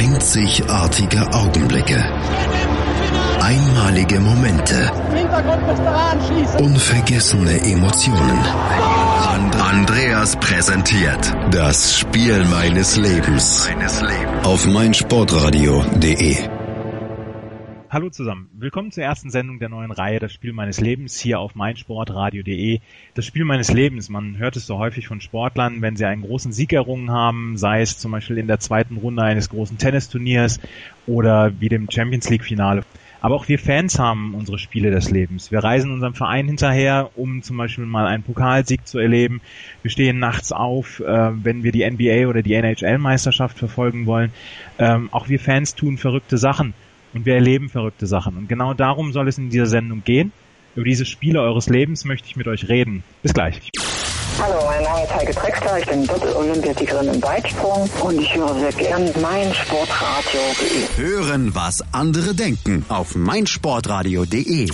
Einzigartige Augenblicke. Einmalige Momente. Unvergessene Emotionen. Andreas präsentiert das Spiel meines Lebens auf meinsportradio.de. Hallo zusammen, willkommen zur ersten Sendung der neuen Reihe Das Spiel meines Lebens hier auf meinsportradio.de. Das Spiel meines Lebens, man hört es so häufig von Sportlern, wenn sie einen großen Sieg errungen haben, sei es zum Beispiel in der zweiten Runde eines großen Tennisturniers oder wie dem Champions League Finale. Aber auch wir Fans haben unsere Spiele des Lebens. Wir reisen unserem Verein hinterher, um zum Beispiel mal einen Pokalsieg zu erleben. Wir stehen nachts auf, äh, wenn wir die NBA oder die NHL-Meisterschaft verfolgen wollen. Ähm, auch wir Fans tun verrückte Sachen und wir erleben verrückte Sachen. Und genau darum soll es in dieser Sendung gehen. Über diese Spiele eures Lebens möchte ich mit euch reden. Bis gleich. Hallo, mein Name ist Heike Drexler, ich bin Doppel-Olympiasiegerin im Weitsprung und ich höre sehr gern meinsportradio.de. Hören, was andere denken auf meinsportradio.de.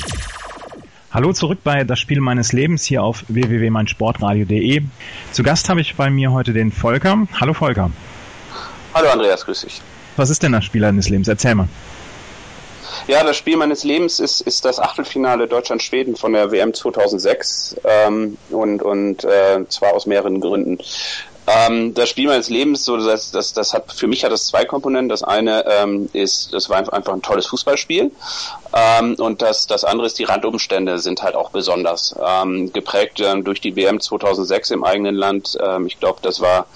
Hallo zurück bei Das Spiel meines Lebens hier auf www.meinsportradio.de. Zu Gast habe ich bei mir heute den Volker. Hallo Volker. Hallo Andreas, grüß dich. Was ist denn das Spiel deines Lebens? Erzähl mal. Ja, das Spiel meines Lebens ist, ist das Achtelfinale Deutschland-Schweden von der WM 2006 ähm, und, und äh, zwar aus mehreren Gründen. Ähm, das Spiel meines Lebens, so das, das, das hat für mich hat das zwei Komponenten. Das eine ähm, ist, das war einfach ein tolles Fußballspiel ähm, und das das andere ist die Randumstände sind halt auch besonders ähm, geprägt ähm, durch die WM 2006 im eigenen Land. Ähm, ich glaube, das war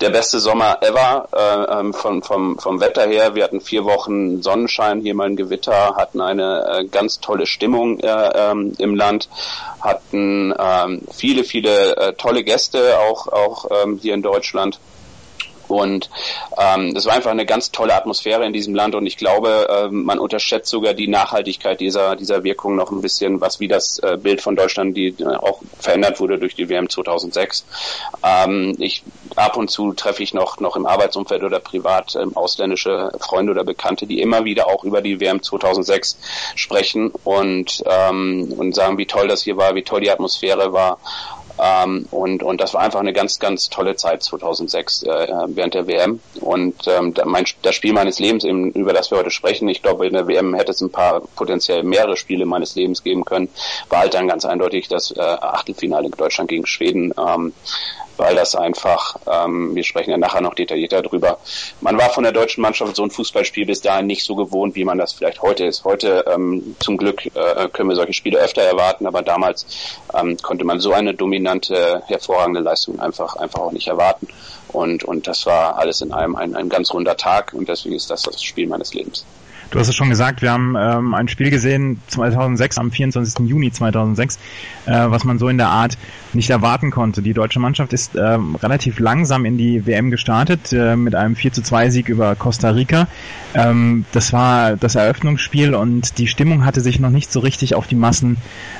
der beste Sommer ever äh, ähm, vom, vom, vom Wetter her. Wir hatten vier Wochen Sonnenschein, hier mal ein Gewitter, hatten eine äh, ganz tolle Stimmung äh, ähm, im Land, hatten ähm, viele, viele äh, tolle Gäste auch, auch ähm, hier in Deutschland. Und ähm, das war einfach eine ganz tolle Atmosphäre in diesem Land und ich glaube, ähm, man unterschätzt sogar die Nachhaltigkeit dieser, dieser Wirkung noch ein bisschen, was wie das äh, Bild von Deutschland, die äh, auch verändert wurde durch die WM 2006. Ähm, ich ab und zu treffe ich noch noch im Arbeitsumfeld oder privat ähm, ausländische Freunde oder Bekannte, die immer wieder auch über die WM 2006 sprechen und ähm, und sagen, wie toll das hier war, wie toll die Atmosphäre war. Ähm, und, und das war einfach eine ganz, ganz tolle Zeit 2006 äh, während der WM. Und ähm, mein, das Spiel meines Lebens, eben, über das wir heute sprechen, ich glaube, in der WM hätte es ein paar potenziell mehrere Spiele meines Lebens geben können, war halt dann ganz eindeutig das äh, Achtelfinale in Deutschland gegen Schweden. Ähm, weil das einfach, ähm, wir sprechen ja nachher noch detaillierter drüber, man war von der deutschen Mannschaft so ein Fußballspiel bis dahin nicht so gewohnt, wie man das vielleicht heute ist. Heute ähm, zum Glück äh, können wir solche Spiele öfter erwarten, aber damals ähm, konnte man so eine dominante, hervorragende Leistung einfach, einfach auch nicht erwarten. Und, und das war alles in einem ein, ein ganz runder Tag und deswegen ist das das Spiel meines Lebens. Du hast es schon gesagt, wir haben ähm, ein Spiel gesehen 2006, am 24. Juni 2006, äh, was man so in der Art nicht erwarten konnte. Die deutsche Mannschaft ist ähm, relativ langsam in die WM gestartet äh, mit einem 4 zu 2 Sieg über Costa Rica. Ähm, das war das Eröffnungsspiel und die Stimmung hatte sich noch nicht so richtig auf die Massen,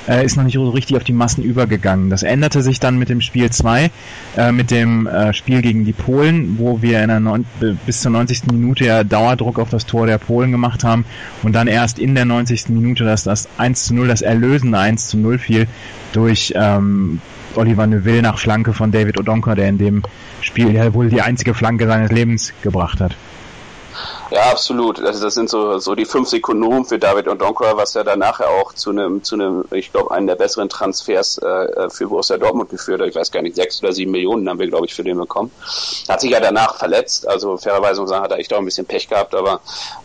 äh, ist noch nicht so richtig auf die Massen übergegangen. Das änderte sich dann mit dem Spiel 2, äh, mit dem äh, Spiel gegen die Polen, wo wir in der neun, bis zur 90. Minute ja Dauerdruck auf das Tor der Polen gemacht gemacht haben und dann erst in der 90. Minute, dass das 1 zu 0, das erlösende 1 zu 0 fiel durch ähm, Oliver Neuville nach Flanke von David Odonka, der in dem Spiel ja wohl die einzige Flanke seines Lebens gebracht hat. Ja, absolut. Also das sind so, so die fünf Sekunden Ruhm für David Odonkor, was ja danach auch zu einem, zu einem, ich glaube, einen der besseren Transfers äh, für Borussia Dortmund geführt hat. Ich weiß gar nicht, sechs oder sieben Millionen haben wir, glaube ich, für den bekommen. Hat sich ja danach verletzt, also fairerweise muss sagen, hat er echt auch ein bisschen Pech gehabt, aber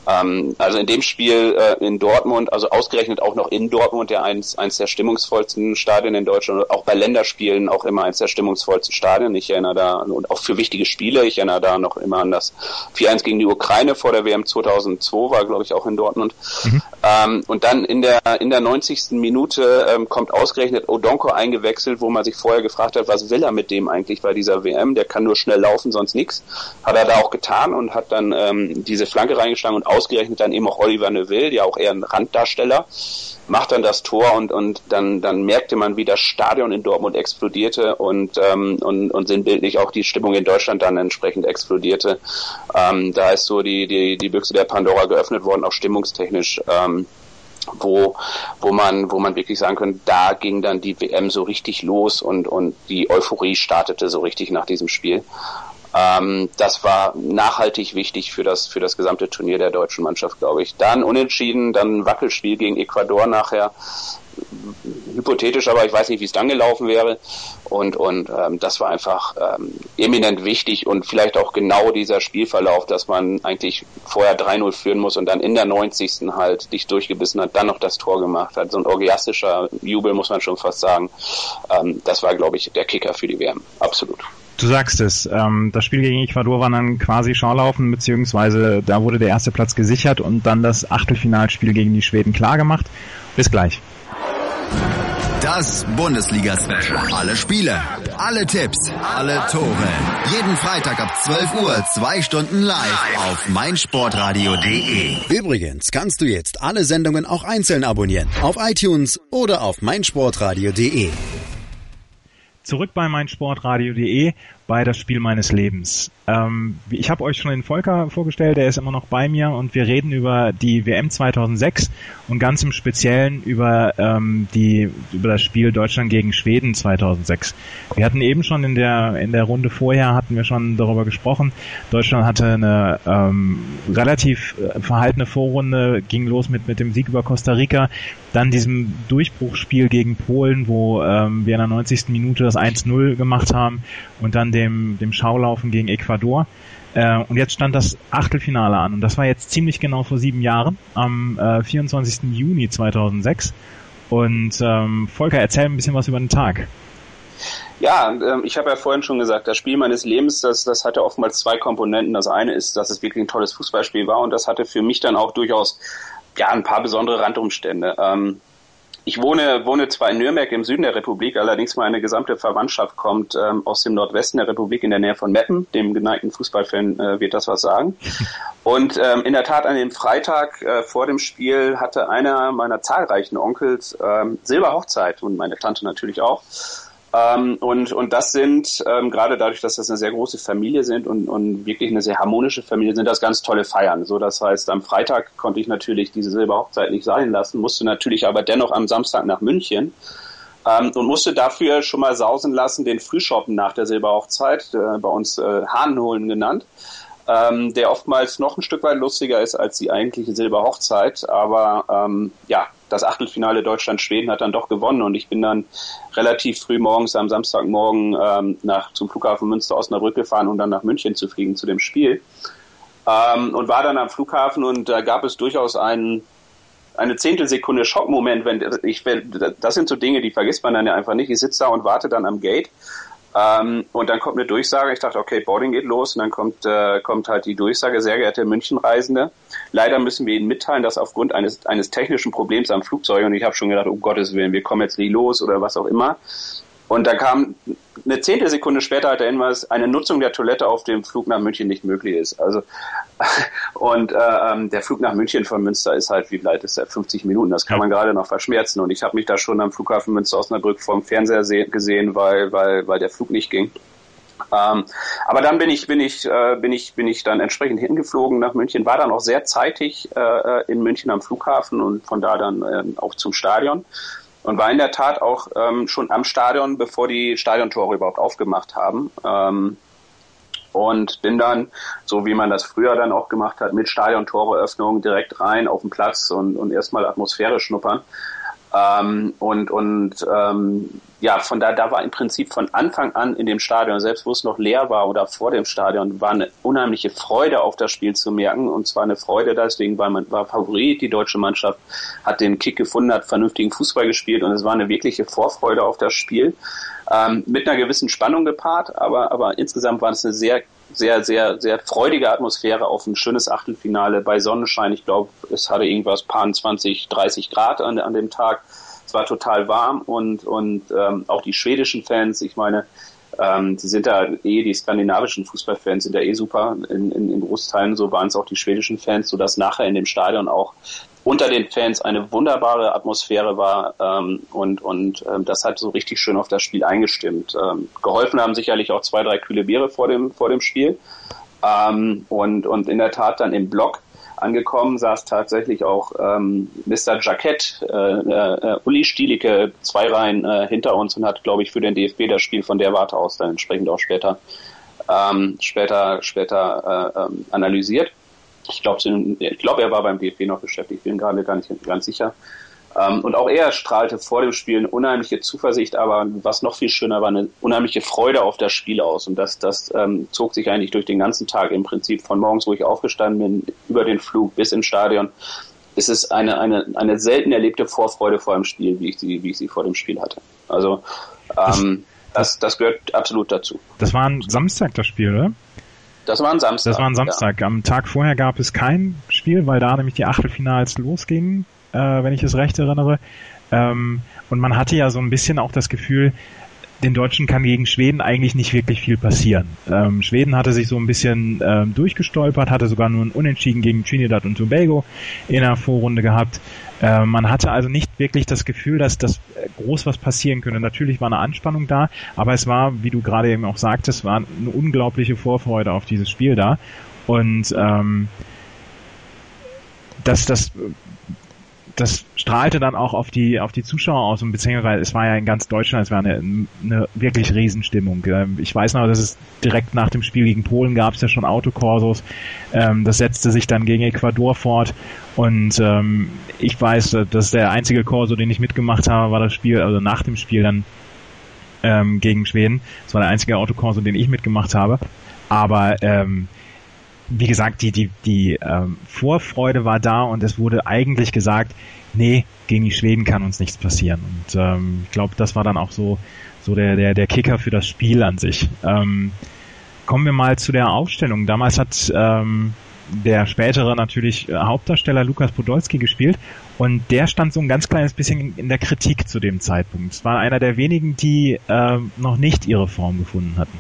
ähm, also in dem Spiel äh, in Dortmund, also ausgerechnet auch noch in Dortmund, ja eins, eins der stimmungsvollsten Stadien in Deutschland, auch bei Länderspielen auch immer eins der stimmungsvollsten Stadien. Ich erinnere da, und auch für wichtige Spiele, ich erinnere da noch immer an das 4-1 gegen die Ukraine vor der WM 2002, war glaube ich auch in Dortmund. Mhm. Ähm, und dann in der in der 90. Minute ähm, kommt ausgerechnet Odonko eingewechselt, wo man sich vorher gefragt hat, was will er mit dem eigentlich bei dieser WM? Der kann nur schnell laufen, sonst nichts. Hat er da auch getan und hat dann ähm, diese Flanke reingeschlagen und ausgerechnet dann eben auch Oliver Neville, ja auch eher ein Randdarsteller macht dann das Tor und, und dann, dann merkte man, wie das Stadion in Dortmund explodierte und, ähm, und, und sinnbildlich auch die Stimmung in Deutschland dann entsprechend explodierte. Ähm, da ist so die, die, die Büchse der Pandora geöffnet worden, auch stimmungstechnisch. Ähm, wo, wo man, wo man wirklich sagen könnte, da ging dann die WM so richtig los und, und die Euphorie startete so richtig nach diesem Spiel. Ähm, das war nachhaltig wichtig für das, für das gesamte Turnier der deutschen Mannschaft, glaube ich. Dann unentschieden, dann ein Wackelspiel gegen Ecuador nachher hypothetisch, aber ich weiß nicht, wie es dann gelaufen wäre. Und, und ähm, das war einfach ähm, eminent wichtig und vielleicht auch genau dieser Spielverlauf, dass man eigentlich vorher 3-0 führen muss und dann in der 90. halt dich durchgebissen hat, dann noch das Tor gemacht hat. So ein orgiastischer Jubel, muss man schon fast sagen. Ähm, das war, glaube ich, der Kicker für die WM. Absolut. Du sagst es, ähm, das Spiel gegen Ecuador war dann quasi Schaulaufen, beziehungsweise da wurde der erste Platz gesichert und dann das Achtelfinalspiel gegen die Schweden klargemacht. Bis gleich. Das Bundesliga-Special. Alle Spiele, alle Tipps, alle Tore. Jeden Freitag ab 12 Uhr, zwei Stunden live auf meinsportradio.de. Übrigens kannst du jetzt alle Sendungen auch einzeln abonnieren. Auf iTunes oder auf meinsportradio.de. Zurück bei meinsportradio.de bei das Spiel meines Lebens. Ähm, ich habe euch schon den Volker vorgestellt, der ist immer noch bei mir und wir reden über die WM 2006 und ganz im Speziellen über ähm, die über das Spiel Deutschland gegen Schweden 2006. Wir hatten eben schon in der in der Runde vorher hatten wir schon darüber gesprochen. Deutschland hatte eine ähm, relativ äh, verhaltene Vorrunde, ging los mit mit dem Sieg über Costa Rica, dann diesem Durchbruchsspiel gegen Polen, wo ähm, wir in der 90. Minute das 1-0 gemacht haben und dann dem, dem Schaulaufen gegen Ecuador. Äh, und jetzt stand das Achtelfinale an und das war jetzt ziemlich genau vor sieben Jahren, am äh, 24. Juni 2006. Und ähm, Volker, erzähl ein bisschen was über den Tag. Ja, ähm, ich habe ja vorhin schon gesagt, das Spiel meines Lebens, das, das hatte oftmals zwei Komponenten. Das eine ist, dass es wirklich ein tolles Fußballspiel war und das hatte für mich dann auch durchaus ja ein paar besondere Randumstände. Ähm, ich wohne, wohne zwar in Nürnberg im Süden der Republik, allerdings meine gesamte Verwandtschaft kommt ähm, aus dem Nordwesten der Republik in der Nähe von Meppen. Dem geneigten Fußballfan äh, wird das was sagen. Und ähm, in der Tat an dem Freitag äh, vor dem Spiel hatte einer meiner zahlreichen Onkels ähm, Silberhochzeit und meine Tante natürlich auch. Ähm, und, und das sind, ähm, gerade dadurch, dass das eine sehr große Familie sind und, und wirklich eine sehr harmonische Familie, sind das ganz tolle Feiern. So, das heißt, am Freitag konnte ich natürlich diese Silberhochzeit nicht sein lassen, musste natürlich aber dennoch am Samstag nach München ähm, und musste dafür schon mal sausen lassen den Frühshoppen nach der Silberhochzeit, äh, bei uns äh, Hahnholen genannt ähm, der oftmals noch ein Stück weit lustiger ist als die eigentliche Silberhochzeit. Aber ähm, ja, das Achtelfinale Deutschland-Schweden hat dann doch gewonnen und ich bin dann relativ früh morgens am Samstagmorgen ähm, nach zum Flughafen Münster Osnabrück gefahren, um dann nach München zu fliegen zu dem Spiel. Ähm, und war dann am Flughafen und da gab es durchaus einen eine Zehntelsekunde Schockmoment, wenn ich das sind so Dinge, die vergisst man dann ja einfach nicht. Ich sitze da und warte dann am Gate ähm, und dann kommt eine Durchsage. Ich dachte, okay, Boarding geht los. Und dann kommt, äh, kommt halt die Durchsage, sehr geehrte Münchenreisende. Leider müssen wir Ihnen mitteilen, dass aufgrund eines, eines technischen Problems am Flugzeug, und ich habe schon gedacht, um Gottes Willen, wir kommen jetzt nie los oder was auch immer, und da kam eine Zehntelsekunde später hat der Hinweis, eine Nutzung der Toilette auf dem Flug nach München nicht möglich ist. Also und äh, ähm, der Flug nach München von Münster ist halt, wie weit ist der? 50 Minuten. Das kann man gerade noch verschmerzen. Und ich habe mich da schon am Flughafen Münster Osnabrück vom Fernseher gesehen, weil weil weil der Flug nicht ging. Ähm, aber dann bin ich bin ich äh, bin ich bin ich dann entsprechend hingeflogen nach München. War dann auch sehr zeitig äh, in München am Flughafen und von da dann äh, auch zum Stadion und war in der Tat auch ähm, schon am Stadion, bevor die Stadiontore überhaupt aufgemacht haben. Ähm, und bin dann, so wie man das früher dann auch gemacht hat, mit Stadiontoreöffnung direkt rein auf den Platz und, und erstmal Atmosphäre schnuppern. Ähm, und und ähm, ja, von da, da war im Prinzip von Anfang an in dem Stadion, selbst wo es noch leer war oder vor dem Stadion, war eine unheimliche Freude auf das Spiel zu merken. Und zwar eine Freude deswegen, weil man war Favorit, die deutsche Mannschaft hat den Kick gefunden, hat vernünftigen Fußball gespielt und es war eine wirkliche Vorfreude auf das Spiel. Ähm, mit einer gewissen Spannung gepaart, aber, aber insgesamt war es eine sehr sehr, sehr, sehr freudige Atmosphäre auf ein schönes Achtelfinale bei Sonnenschein. Ich glaube, es hatte irgendwas paar 20, 30 Grad an, an dem Tag. War total warm und, und ähm, auch die schwedischen Fans, ich meine, ähm, die sind da eh, die skandinavischen Fußballfans sind da eh super in, in, in Großteilen, so waren es auch die schwedischen Fans, so dass nachher in dem Stadion auch unter den Fans eine wunderbare Atmosphäre war ähm, und, und ähm, das hat so richtig schön auf das Spiel eingestimmt. Ähm, geholfen haben sicherlich auch zwei, drei kühle Biere vor dem, vor dem Spiel. Ähm, und, und in der Tat dann im Block angekommen saß tatsächlich auch ähm, Mr. Jackett, äh, äh, Uli Stielicke, zwei Reihen äh, hinter uns und hat, glaube ich, für den DFB das Spiel von der Warte aus dann entsprechend auch später ähm, später, später äh, ähm, analysiert. Ich glaube, ich glaub, er war beim DFB noch beschäftigt, bin gerade gar nicht ganz sicher. Ähm, und auch er strahlte vor dem Spiel eine unheimliche Zuversicht, aber was noch viel schöner war, eine unheimliche Freude auf das Spiel aus. Und das, das ähm, zog sich eigentlich durch den ganzen Tag im Prinzip von morgens, wo ich aufgestanden bin, über den Flug bis ins Stadion. Es ist eine, eine, eine selten erlebte Vorfreude vor dem Spiel, wie ich sie, wie ich sie vor dem Spiel hatte. Also ähm, das, das gehört absolut dazu. Das war ein Samstag, das Spiel, oder? Das war ein Samstag. Das war ein Samstag. Ja. Am Tag vorher gab es kein Spiel, weil da nämlich die Achtelfinals losgingen äh, wenn ich es recht erinnere. Ähm, und man hatte ja so ein bisschen auch das Gefühl, den Deutschen kann gegen Schweden eigentlich nicht wirklich viel passieren. Ähm, Schweden hatte sich so ein bisschen ähm, durchgestolpert, hatte sogar nur ein Unentschieden gegen Trinidad und Tobago in der Vorrunde gehabt. Ähm, man hatte also nicht wirklich das Gefühl, dass das groß was passieren könnte. Natürlich war eine Anspannung da, aber es war, wie du gerade eben auch sagtest, war eine unglaubliche Vorfreude auf dieses Spiel da. Und ähm, das, das das strahlte dann auch auf die auf die Zuschauer aus und beziehungsweise es war ja in ganz Deutschland, es war eine, eine wirklich Riesenstimmung. Ähm, ich weiß noch, dass es direkt nach dem Spiel gegen Polen gab es ja schon Autokorsos. Ähm, das setzte sich dann gegen Ecuador fort und ähm, ich weiß, dass der einzige Korso, den ich mitgemacht habe, war das Spiel, also nach dem Spiel dann ähm, gegen Schweden. Das war der einzige Autokorso, den ich mitgemacht habe. Aber ähm, wie gesagt, die, die, die ähm, Vorfreude war da und es wurde eigentlich gesagt, nee, gegen die Schweden kann uns nichts passieren. Und ähm, ich glaube, das war dann auch so, so der, der, der Kicker für das Spiel an sich. Ähm, kommen wir mal zu der Aufstellung. Damals hat ähm, der spätere natürlich äh, Hauptdarsteller Lukas Podolski gespielt und der stand so ein ganz kleines bisschen in der Kritik zu dem Zeitpunkt. Es war einer der wenigen, die äh, noch nicht ihre Form gefunden hatten.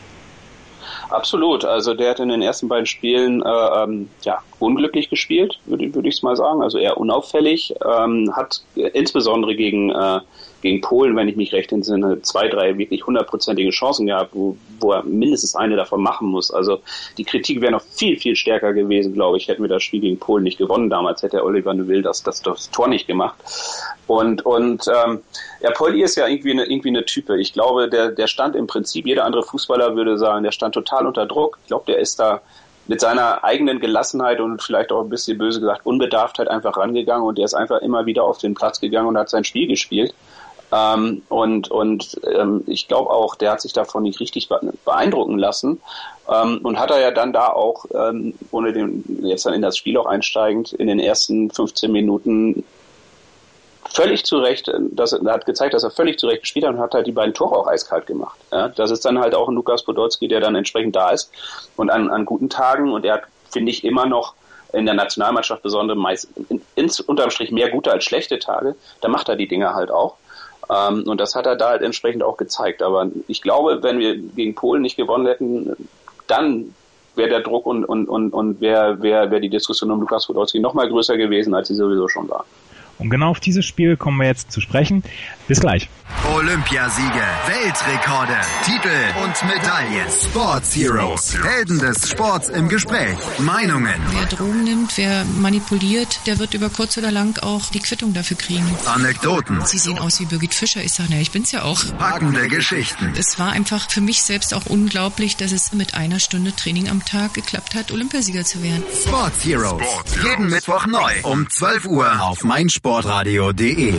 Absolut. Also der hat in den ersten beiden Spielen äh, ähm, ja, unglücklich gespielt, würde würd ich es mal sagen. Also eher unauffällig. Ähm, hat insbesondere gegen, äh, gegen Polen, wenn ich mich recht entsinne, zwei, drei wirklich hundertprozentige Chancen gehabt, wo, wo er mindestens eine davon machen muss. Also die Kritik wäre noch viel, viel stärker gewesen, glaube ich, hätten wir das Spiel gegen Polen nicht gewonnen. Damals hätte Oliver Neville das, das, das Tor nicht gemacht. Und, und ähm, ja, Polly ist ja irgendwie eine, irgendwie eine Type. Ich glaube, der, der stand im Prinzip, jeder andere Fußballer würde sagen, der stand total unter Druck. Ich glaube, der ist da mit seiner eigenen Gelassenheit und vielleicht auch ein bisschen böse gesagt Unbedarftheit einfach rangegangen und der ist einfach immer wieder auf den Platz gegangen und hat sein Spiel gespielt. Ähm, und und ähm, ich glaube auch, der hat sich davon nicht richtig beeindrucken lassen ähm, und hat er ja dann da auch, ähm, ohne den, jetzt dann in das Spiel auch einsteigend, in den ersten 15 Minuten völlig zu Recht, äh, das, hat gezeigt, dass er völlig zu Recht gespielt hat und hat halt die beiden Tore auch eiskalt gemacht. Ja, das ist dann halt auch ein Lukas Podolski, der dann entsprechend da ist und an, an guten Tagen und er hat, finde ich, immer noch in der Nationalmannschaft besonders meist in, ins, unterm Strich mehr gute als schlechte Tage, da macht er die Dinge halt auch. Ähm, und das hat er da halt entsprechend auch gezeigt. Aber ich glaube, wenn wir gegen Polen nicht gewonnen hätten, dann wäre der Druck und, und, und, und wäre wär, wär die Diskussion um Lukas Podolski noch mal größer gewesen, als sie sowieso schon war. Und genau auf dieses Spiel kommen wir jetzt zu sprechen. Bis gleich. Olympiasiege, Weltrekorde, Titel und Medaillen. Sports Heroes, Helden des Sports im Gespräch. Meinungen. Wer Drogen nimmt, wer manipuliert, der wird über kurz oder lang auch die Quittung dafür kriegen. Anekdoten. Sie sehen aus wie Birgit Fischer. Ich sage, naja, ich bin's ja auch. Packende Geschichten. Es war einfach für mich selbst auch unglaublich, dass es mit einer Stunde Training am Tag geklappt hat, Olympiasieger zu werden. Sports Heroes. Sports Heroes. Jeden Mittwoch neu um 12 Uhr auf meinsportradio.de.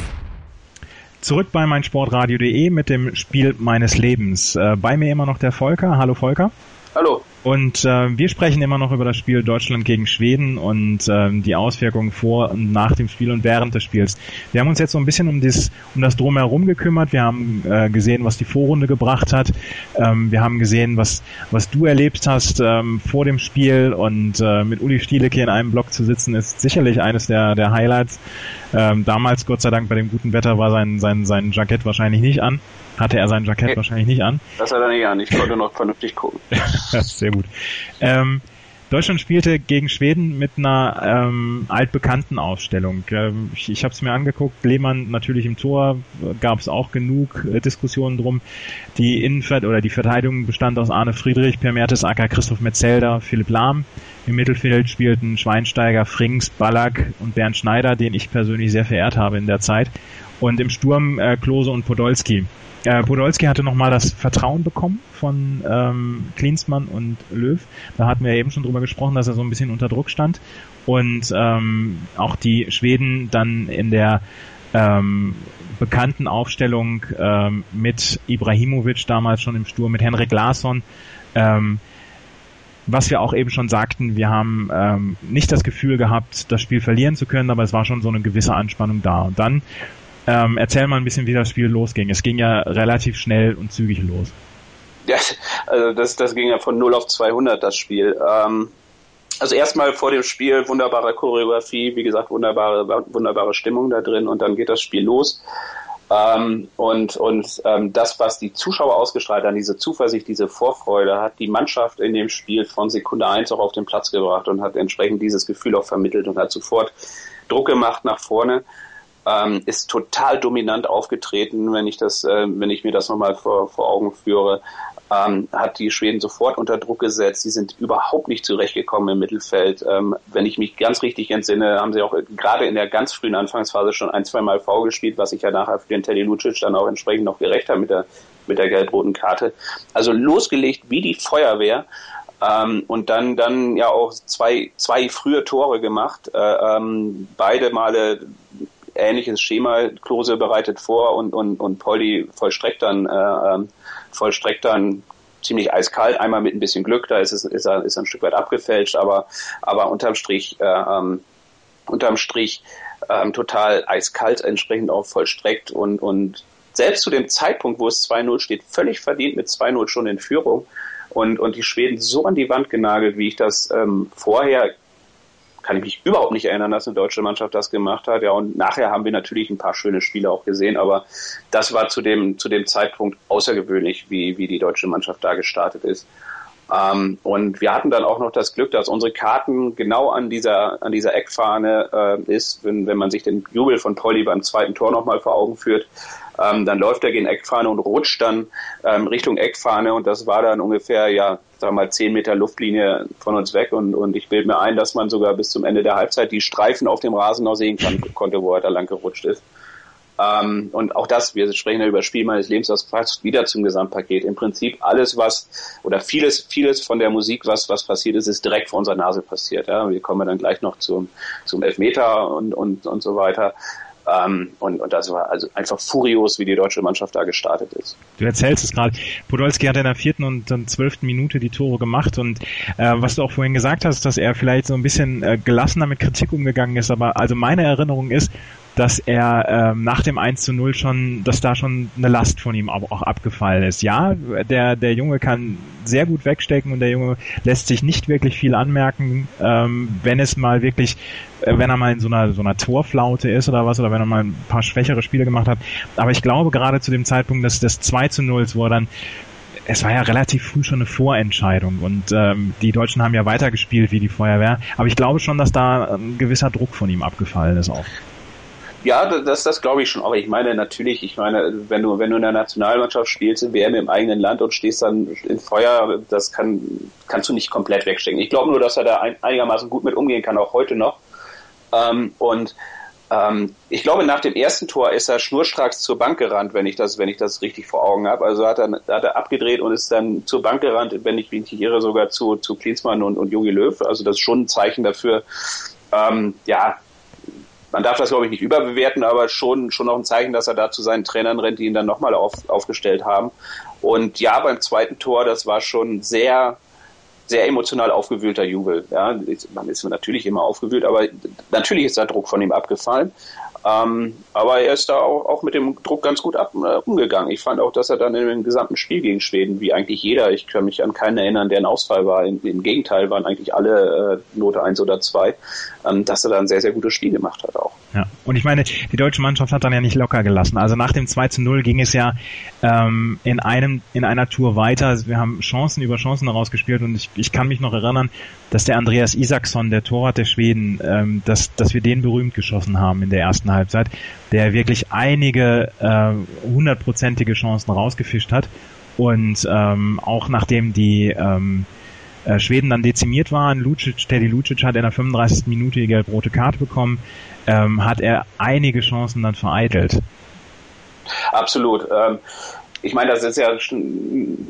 Zurück bei meinsportradio.de mit dem Spiel meines Lebens. Äh, bei mir immer noch der Volker. Hallo Volker. Hallo. Und äh, wir sprechen immer noch über das Spiel Deutschland gegen Schweden und äh, die Auswirkungen vor und nach dem Spiel und während des Spiels. Wir haben uns jetzt so ein bisschen um, das, um das Drumherum gekümmert. Wir haben äh, gesehen, was die Vorrunde gebracht hat. Ähm, wir haben gesehen, was, was du erlebt hast ähm, vor dem Spiel und äh, mit Uli Stielecke in einem Block zu sitzen, ist sicherlich eines der, der Highlights. Ähm, damals, Gott sei Dank, bei dem guten Wetter war sein, sein, sein Jackett wahrscheinlich nicht an hatte er sein Jackett nee, wahrscheinlich nicht an. Das hat er nicht an. Ich konnte noch vernünftig gucken. Sehr gut. Ähm, Deutschland spielte gegen Schweden mit einer ähm, altbekannten Aufstellung. Ähm, ich ich habe es mir angeguckt. Lehmann natürlich im Tor, gab es auch genug äh, Diskussionen drum. Die Innenvert oder die Verteidigung bestand aus Arne Friedrich, Per Mertesacker, Christoph Metzelder, Philipp Lahm. Im Mittelfeld spielten Schweinsteiger, Frings, Ballack und Bernd Schneider, den ich persönlich sehr verehrt habe in der Zeit. Und im Sturm äh, Klose und Podolski. Äh, Podolski hatte nochmal das Vertrauen bekommen von ähm, Klinsmann und Löw. Da hatten wir eben schon drüber gesprochen, dass er so ein bisschen unter Druck stand. Und ähm, auch die Schweden dann in der ähm, bekannten Aufstellung ähm, mit Ibrahimovic damals schon im Sturm, mit Henrik Larsson. Ähm, was wir auch eben schon sagten, wir haben ähm, nicht das Gefühl gehabt, das Spiel verlieren zu können, aber es war schon so eine gewisse Anspannung da. Und dann ähm, erzähl mal ein bisschen, wie das Spiel losging. Es ging ja relativ schnell und zügig los. Ja, also das, das ging ja von 0 auf 200, das Spiel. Ähm, also erstmal vor dem Spiel wunderbare Choreografie, wie gesagt, wunderbare, wunderbare Stimmung da drin und dann geht das Spiel los. Ähm, und und ähm, das, was die Zuschauer ausgestrahlt haben, diese Zuversicht, diese Vorfreude, hat die Mannschaft in dem Spiel von Sekunde eins auch auf den Platz gebracht und hat entsprechend dieses Gefühl auch vermittelt und hat sofort Druck gemacht nach vorne. Ähm, ist total dominant aufgetreten, wenn ich das, äh, wenn ich mir das nochmal vor, vor Augen führe ähm, hat die Schweden sofort unter Druck gesetzt. Sie sind überhaupt nicht zurechtgekommen im Mittelfeld. Ähm, wenn ich mich ganz richtig entsinne, haben sie auch gerade in der ganz frühen Anfangsphase schon ein, zwei Mal V gespielt, was sich ja nachher für den Teddy Lucic dann auch entsprechend noch gerecht hat mit der, mit der gelb-roten Karte. Also losgelegt wie die Feuerwehr. Ähm, und dann dann ja auch zwei zwei frühe Tore gemacht, äh, ähm, beide Male ähnliches Schema. Klose bereitet vor und und und Polly vollstreckt dann äh, ähm, vollstreckt dann ziemlich eiskalt, einmal mit ein bisschen Glück, da ist es ist er, ist ein Stück weit abgefälscht, aber aber unterm Strich äh, ähm, unterm Strich ähm, total eiskalt entsprechend auch vollstreckt und und selbst zu dem Zeitpunkt, wo es 2-0 steht, völlig verdient mit 2-0 schon in Führung und und die Schweden so an die Wand genagelt, wie ich das ähm, vorher kann ich mich überhaupt nicht erinnern, dass eine deutsche Mannschaft das gemacht hat. Ja, und nachher haben wir natürlich ein paar schöne Spiele auch gesehen, aber das war zu dem, zu dem Zeitpunkt außergewöhnlich, wie, wie die deutsche Mannschaft da gestartet ist. Ähm, und wir hatten dann auch noch das Glück, dass unsere Karten genau an dieser, an dieser Eckfahne äh, ist, wenn, wenn man sich den Jubel von Polly beim zweiten Tor nochmal vor Augen führt. Ähm, dann läuft er gegen Eckfahne und rutscht dann ähm, Richtung Eckfahne und das war dann ungefähr, ja, sagen wir mal, zehn Meter Luftlinie von uns weg und, und ich bilde mir ein, dass man sogar bis zum Ende der Halbzeit die Streifen auf dem Rasen noch sehen kann, konnte, wo er da lang gerutscht ist. Ähm, und auch das, wir sprechen ja über Spiel meines Lebens, das passt wieder zum Gesamtpaket. Im Prinzip alles, was, oder vieles, vieles von der Musik, was, was passiert ist, ist direkt vor unserer Nase passiert. Ja? Wir kommen dann gleich noch zum, zum Elfmeter und, und, und so weiter. Ähm, und, und das war also einfach furios, wie die deutsche Mannschaft da gestartet ist. Du erzählst es gerade. Podolski hat in der vierten und zwölften Minute die Tore gemacht und äh, was du auch vorhin gesagt hast, dass er vielleicht so ein bisschen äh, gelassener mit Kritik umgegangen ist, aber also meine Erinnerung ist, dass er ähm, nach dem 1 zu 0 schon, dass da schon eine Last von ihm auch, abgefallen ist. Ja, der, der Junge kann sehr gut wegstecken und der Junge lässt sich nicht wirklich viel anmerken, ähm, wenn es mal wirklich, äh, wenn er mal in so einer, so einer Torflaute ist oder was, oder wenn er mal ein paar schwächere Spiele gemacht hat. Aber ich glaube gerade zu dem Zeitpunkt des, des 2 zu 0, wo er dann es war ja relativ früh schon eine Vorentscheidung und ähm, die Deutschen haben ja weitergespielt wie die Feuerwehr. Aber ich glaube schon, dass da ein gewisser Druck von ihm abgefallen ist auch. Ja, das, das glaube ich schon. Aber ich meine natürlich, ich meine, wenn du, wenn du in der Nationalmannschaft spielst, in WM im eigenen Land und stehst dann in Feuer, das kann, kannst du nicht komplett wegstecken. Ich glaube nur, dass er da ein, einigermaßen gut mit umgehen kann, auch heute noch. Ähm, und ähm, ich glaube, nach dem ersten Tor ist er schnurstracks zur Bank gerannt, wenn ich das, wenn ich das richtig vor Augen habe. Also hat er, hat er abgedreht und ist dann zur Bank gerannt, wenn ich mich nicht irre, sogar zu, zu Klinsmann und, und Jogi Löw. Also das ist schon ein Zeichen dafür, ähm, ja, man darf das, glaube ich, nicht überbewerten, aber schon, schon noch ein Zeichen, dass er da zu seinen Trainern rennt, die ihn dann nochmal auf, aufgestellt haben. Und ja, beim zweiten Tor, das war schon sehr, sehr emotional aufgewühlter Jubel. Ja, man ist natürlich immer aufgewühlt, aber natürlich ist der Druck von ihm abgefallen. Ähm, aber er ist da auch, auch mit dem Druck ganz gut ab, äh, umgegangen. Ich fand auch, dass er dann dem gesamten Spiel gegen Schweden, wie eigentlich jeder, ich kann mich an keinen erinnern, der ein Ausfall war. Im, im Gegenteil waren eigentlich alle äh, Note 1 oder 2, ähm, dass er da ein sehr, sehr gutes Spiel gemacht hat auch. Ja, und ich meine, die deutsche Mannschaft hat dann ja nicht locker gelassen. Also nach dem 2 zu 0 ging es ja ähm, in einem in einer Tour weiter. Wir haben Chancen über Chancen herausgespielt und ich, ich kann mich noch erinnern, dass der Andreas Isaksson, der Torwart der Schweden, ähm, dass, dass wir den berühmt geschossen haben in der ersten Halbzeit, der wirklich einige äh, hundertprozentige Chancen rausgefischt hat. Und ähm, auch nachdem die ähm, äh, Schweden dann dezimiert waren, Lucic, Teddy Lucic hat in der 35. Minute die gelb-rote Karte bekommen, ähm, hat er einige Chancen dann vereitelt. Absolut. Ähm, ich meine, das ist ja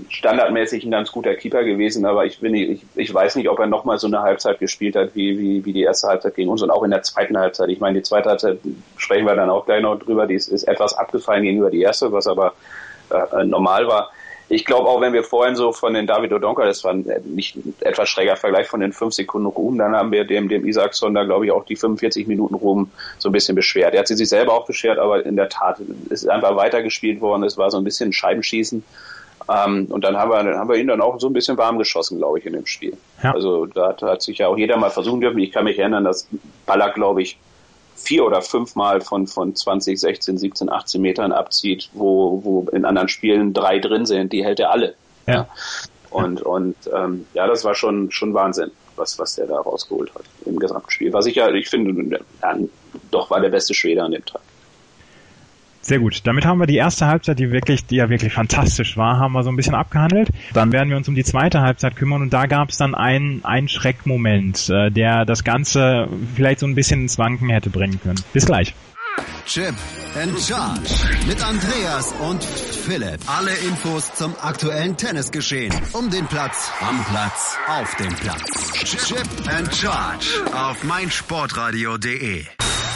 standardmäßig ein ganz guter Keeper gewesen, aber ich, bin, ich, ich weiß nicht, ob er nochmal so eine Halbzeit gespielt hat, wie, wie, wie die erste Halbzeit gegen uns und auch in der zweiten Halbzeit. Ich meine, die zweite Halbzeit sprechen wir dann auch gleich noch drüber, die ist, ist etwas abgefallen gegenüber die erste, was aber äh, normal war ich glaube auch, wenn wir vorhin so von den David Odonka, das war nicht ein etwas schräger Vergleich von den fünf Sekunden Ruhm, dann haben wir dem, dem Isaacson da, glaube ich, auch die 45 Minuten Ruhm so ein bisschen beschwert. Er hat sie sich selber auch beschwert, aber in der Tat ist einfach weitergespielt worden. Es war so ein bisschen Scheibenschießen. Ähm, und dann haben wir, dann haben wir ihn dann auch so ein bisschen warm geschossen, glaube ich, in dem Spiel. Ja. Also da hat, hat sich ja auch jeder mal versuchen dürfen. Ich kann mich erinnern, dass Ballack, glaube ich, vier oder fünfmal von, von 20, 16, 17, 18 Metern abzieht, wo, wo in anderen Spielen drei drin sind, die hält er alle. Ja. Und, und ähm, ja, das war schon, schon Wahnsinn, was, was der da rausgeholt hat im gesamten Spiel. Was ich ja, ich finde, ja, doch war der beste Schwede an dem Tag. Sehr gut. Damit haben wir die erste Halbzeit, die wirklich, die ja wirklich fantastisch war, haben wir so ein bisschen abgehandelt. Dann werden wir uns um die zweite Halbzeit kümmern und da gab es dann einen, einen Schreckmoment, äh, der das Ganze vielleicht so ein bisschen ins Wanken hätte bringen können. Bis gleich. Chip and Charge mit Andreas und Philipp. Alle Infos zum aktuellen Tennisgeschehen. Um den Platz, am Platz, auf dem Platz. Chip and Charge auf meinsportradio.de.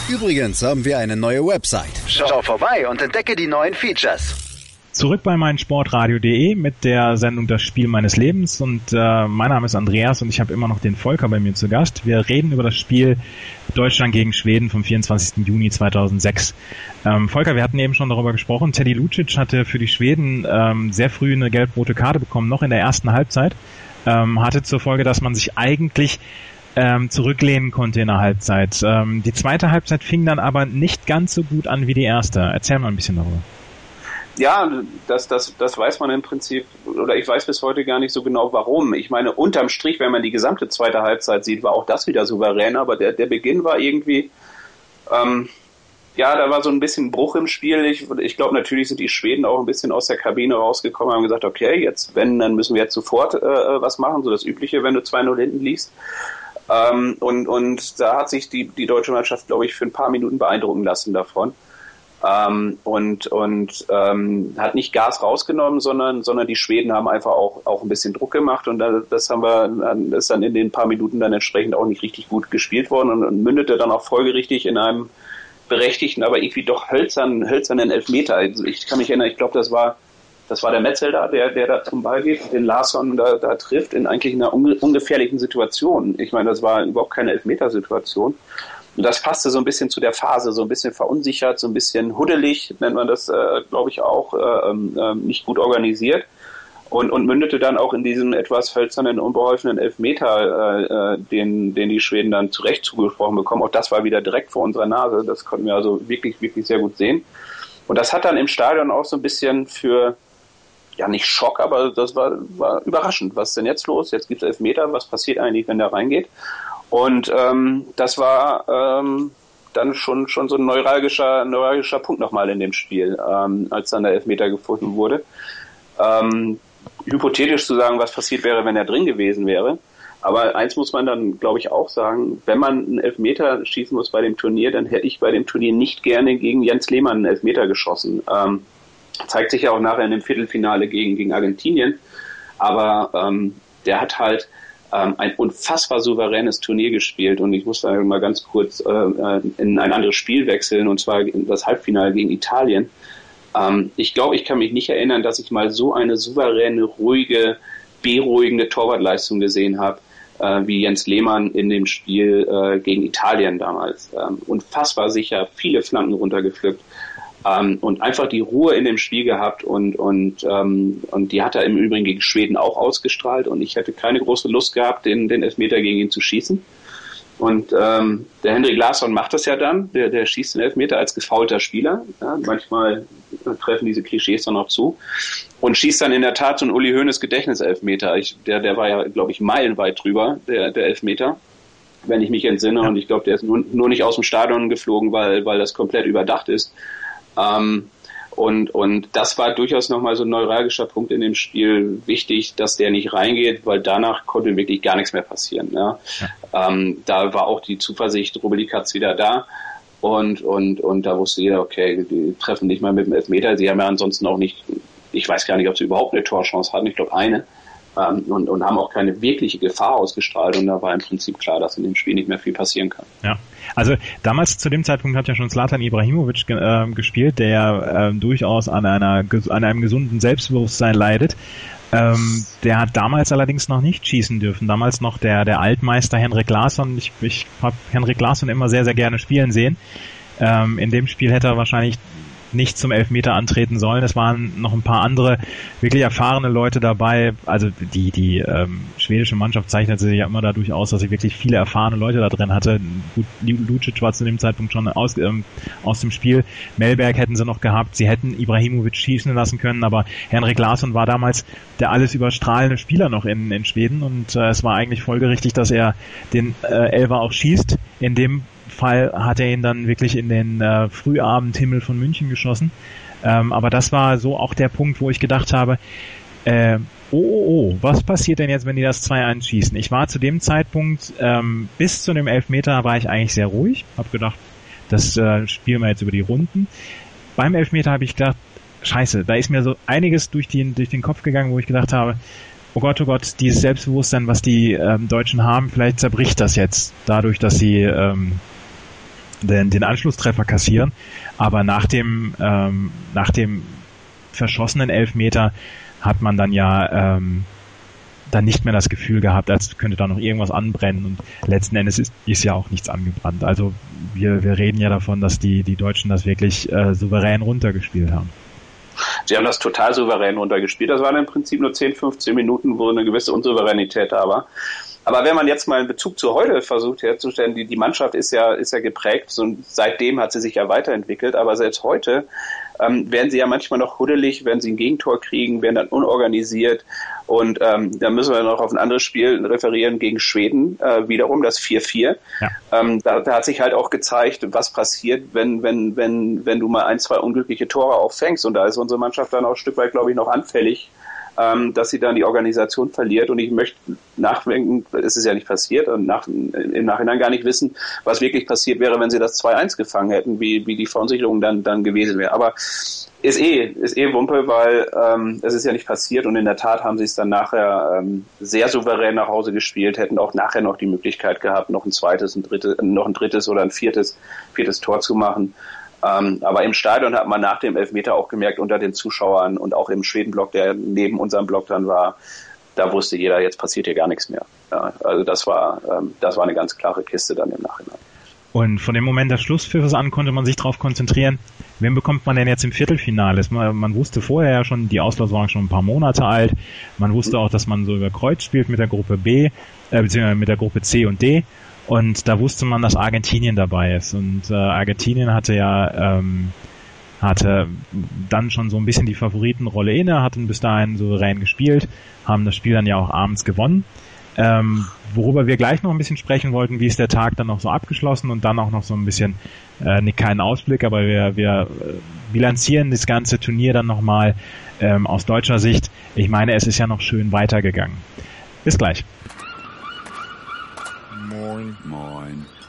Übrigens haben wir eine neue Website. Schau vorbei und entdecke die neuen Features. Zurück bei meinsportradio.de mit der Sendung Das Spiel meines Lebens und äh, mein Name ist Andreas und ich habe immer noch den Volker bei mir zu Gast. Wir reden über das Spiel Deutschland gegen Schweden vom 24. Juni 2006. Ähm, Volker, wir hatten eben schon darüber gesprochen. Teddy Lucic hatte für die Schweden ähm, sehr früh eine gelb-rote Karte bekommen, noch in der ersten Halbzeit. Ähm, hatte zur Folge, dass man sich eigentlich ähm, zurücklehnen konnte in der Halbzeit. Ähm, die zweite Halbzeit fing dann aber nicht ganz so gut an wie die erste. Erzähl mal ein bisschen darüber. Ja, das, das, das weiß man im Prinzip, oder ich weiß bis heute gar nicht so genau warum. Ich meine, unterm Strich, wenn man die gesamte zweite Halbzeit sieht, war auch das wieder souverän, aber der, der Beginn war irgendwie, ähm, ja, da war so ein bisschen Bruch im Spiel. Ich, ich glaube, natürlich sind die Schweden auch ein bisschen aus der Kabine rausgekommen und haben gesagt, okay, jetzt, wenn, dann müssen wir jetzt sofort äh, was machen, so das Übliche, wenn du 2-0 hinten liest. Ähm, und, und da hat sich die, die deutsche Mannschaft, glaube ich, für ein paar Minuten beeindrucken lassen davon. Ähm, und und ähm, hat nicht Gas rausgenommen, sondern sondern die Schweden haben einfach auch auch ein bisschen Druck gemacht und das haben wir das ist dann in den paar Minuten dann entsprechend auch nicht richtig gut gespielt worden und, und mündete dann auch folgerichtig in einem berechtigten, aber irgendwie doch hölzernen hölzernen Elfmeter. Also ich kann mich erinnern, ich glaube, das war das war der Metzel da, der, der da zum Ball geht, den Larsson da, da trifft in eigentlich einer unge ungefährlichen Situation. Ich meine, das war überhaupt keine Elfmetersituation. Und das passte so ein bisschen zu der Phase, so ein bisschen verunsichert, so ein bisschen huddelig, nennt man das, äh, glaube ich, auch, äh, äh, nicht gut organisiert. Und, und mündete dann auch in diesem etwas hölzernen, unbeholfenen Elfmeter, äh, äh, den, den die Schweden dann zurecht zugesprochen bekommen. Auch das war wieder direkt vor unserer Nase. Das konnten wir also wirklich, wirklich sehr gut sehen. Und das hat dann im Stadion auch so ein bisschen für, ja nicht Schock, aber das war, war überraschend. Was ist denn jetzt los? Jetzt gibt es Elfmeter, was passiert eigentlich, wenn der reingeht? Und ähm, das war ähm, dann schon schon so ein neuralgischer, neuralgischer Punkt nochmal in dem Spiel, ähm, als dann der Elfmeter gefunden wurde. Ähm, hypothetisch zu sagen, was passiert wäre, wenn er drin gewesen wäre. Aber eins muss man dann, glaube ich, auch sagen, wenn man einen Elfmeter schießen muss bei dem Turnier, dann hätte ich bei dem Turnier nicht gerne gegen Jens Lehmann einen Elfmeter geschossen. Ähm, zeigt sich ja auch nachher in dem Viertelfinale gegen, gegen Argentinien. Aber ähm, der hat halt ähm, ein unfassbar souveränes Turnier gespielt und ich muss da mal ganz kurz äh, in ein anderes Spiel wechseln und zwar in das Halbfinale gegen Italien. Ähm, ich glaube, ich kann mich nicht erinnern, dass ich mal so eine souveräne, ruhige, beruhigende Torwartleistung gesehen habe äh, wie Jens Lehmann in dem Spiel äh, gegen Italien damals. Ähm, unfassbar sicher, viele Flanken runtergepflückt. Ähm, und einfach die Ruhe in dem Spiel gehabt und und ähm, und die hat er im Übrigen gegen Schweden auch ausgestrahlt und ich hätte keine große Lust gehabt, den den Elfmeter gegen ihn zu schießen. Und ähm, der Henrik Larsson macht das ja dann, der, der schießt den Elfmeter als gefaulter Spieler. Ja, manchmal treffen diese Klischees dann auch zu. Und schießt dann in der Tat so einen Uli Hoeneß Gedächtniselfmeter. Ich, der, der war ja, glaube ich, meilenweit drüber, der, der Elfmeter, wenn ich mich entsinne. Und ich glaube, der ist nur, nur nicht aus dem Stadion geflogen, weil, weil das komplett überdacht ist. Ähm, und, und das war durchaus nochmal so ein neuralgischer Punkt in dem Spiel. Wichtig, dass der nicht reingeht, weil danach konnte wirklich gar nichts mehr passieren. Ja. ja. Ähm, da war auch die Zuversicht, Rubelli wieder da. Und, und, und da wusste jeder, okay, die treffen nicht mal mit dem Elfmeter. Sie haben ja ansonsten auch nicht, ich weiß gar nicht, ob sie überhaupt eine Torchance hatten. Ich glaube eine. Ähm, und, und haben auch keine wirkliche Gefahr ausgestrahlt. Und da war im Prinzip klar, dass in dem Spiel nicht mehr viel passieren kann. Ja. Also damals zu dem Zeitpunkt hat ja schon Slatan Ibrahimovic ge äh, gespielt, der äh, durchaus an einer an einem gesunden Selbstbewusstsein leidet. Ähm, der hat damals allerdings noch nicht schießen dürfen. Damals noch der der Altmeister Henrik Larsson. Ich, ich habe Henrik Larsson immer sehr sehr gerne spielen sehen. Ähm, in dem Spiel hätte er wahrscheinlich nicht zum Elfmeter antreten sollen. Es waren noch ein paar andere wirklich erfahrene Leute dabei. Also die, die ähm, schwedische Mannschaft zeichnet sich ja immer dadurch aus, dass sie wirklich viele erfahrene Leute da drin hatte. Lucic war zu dem Zeitpunkt schon aus, ähm, aus dem Spiel. Melberg hätten sie noch gehabt. Sie hätten Ibrahimovic schießen lassen können, aber Henrik Larsson war damals der alles überstrahlende Spieler noch in, in Schweden und äh, es war eigentlich folgerichtig, dass er den äh, Elver auch schießt. In dem Fall hat er ihn dann wirklich in den äh, Frühabendhimmel von München geschossen. Ähm, aber das war so auch der Punkt, wo ich gedacht habe, äh, oh, oh, oh, was passiert denn jetzt, wenn die das 2-1 schießen? Ich war zu dem Zeitpunkt, ähm, bis zu dem Elfmeter war ich eigentlich sehr ruhig, habe gedacht, das äh, spielen wir jetzt über die Runden. Beim Elfmeter habe ich gedacht, scheiße, da ist mir so einiges durch den, durch den Kopf gegangen, wo ich gedacht habe, oh Gott, oh Gott, dieses Selbstbewusstsein, was die ähm, Deutschen haben, vielleicht zerbricht das jetzt dadurch, dass sie ähm, den, den Anschlusstreffer kassieren. Aber nach dem, ähm, nach dem verschossenen Elfmeter hat man dann ja ähm, dann nicht mehr das Gefühl gehabt, als könnte da noch irgendwas anbrennen und letzten Endes ist, ist ja auch nichts angebrannt. Also wir, wir reden ja davon, dass die, die Deutschen das wirklich äh, souverän runtergespielt haben. Sie haben das total souverän runtergespielt. Das waren im Prinzip nur 10, 15 Minuten, wo eine gewisse Unsouveränität da war. Aber wenn man jetzt mal einen Bezug zu heute versucht herzustellen, die, die Mannschaft ist ja, ist ja geprägt und seitdem hat sie sich ja weiterentwickelt, aber selbst heute ähm, werden sie ja manchmal noch huddelig, wenn sie ein Gegentor kriegen, werden dann unorganisiert und ähm, da müssen wir noch auf ein anderes Spiel referieren gegen Schweden, äh, wiederum das 4-4. Ja. Ähm, da, da hat sich halt auch gezeigt, was passiert, wenn, wenn, wenn, wenn du mal ein, zwei unglückliche Tore auffängst und da ist unsere Mannschaft dann auch ein Stück weit, glaube ich, noch anfällig ähm, dass sie dann die Organisation verliert. Und ich möchte nachdenken, es ist ja nicht passiert, und nach, im Nachhinein gar nicht wissen, was wirklich passiert wäre, wenn sie das 2-1 gefangen hätten, wie, wie die Verunsicherung dann, dann gewesen wäre. Aber ist eh, ist eh Wumpe, weil ähm, es ist ja nicht passiert und in der Tat haben sie es dann nachher ähm, sehr souverän nach Hause gespielt, hätten auch nachher noch die Möglichkeit gehabt, noch ein zweites, ein drittes, noch ein drittes oder ein viertes, viertes Tor zu machen. Ähm, aber im Stadion hat man nach dem Elfmeter auch gemerkt, unter den Zuschauern und auch im Schwedenblock, der neben unserem Block dann war, da wusste jeder, jetzt passiert hier gar nichts mehr. Ja, also das war, ähm, das war eine ganz klare Kiste dann im Nachhinein. Und von dem Moment des Schlusspfiffes an konnte man sich darauf konzentrieren, wen bekommt man denn jetzt im Viertelfinale? Man, man, wusste vorher ja schon, die Auslosung war schon ein paar Monate alt. Man wusste auch, dass man so über Kreuz spielt mit der Gruppe B, äh, beziehungsweise mit der Gruppe C und D. Und da wusste man, dass Argentinien dabei ist. Und äh, Argentinien hatte ja ähm, hatte dann schon so ein bisschen die Favoritenrolle inne, hatten bis dahin souverän gespielt, haben das Spiel dann ja auch abends gewonnen. Ähm, worüber wir gleich noch ein bisschen sprechen wollten, wie ist der Tag dann noch so abgeschlossen und dann auch noch so ein bisschen, äh, nicht keinen Ausblick, aber wir, wir äh, bilanzieren das ganze Turnier dann nochmal ähm, aus deutscher Sicht. Ich meine, es ist ja noch schön weitergegangen. Bis gleich.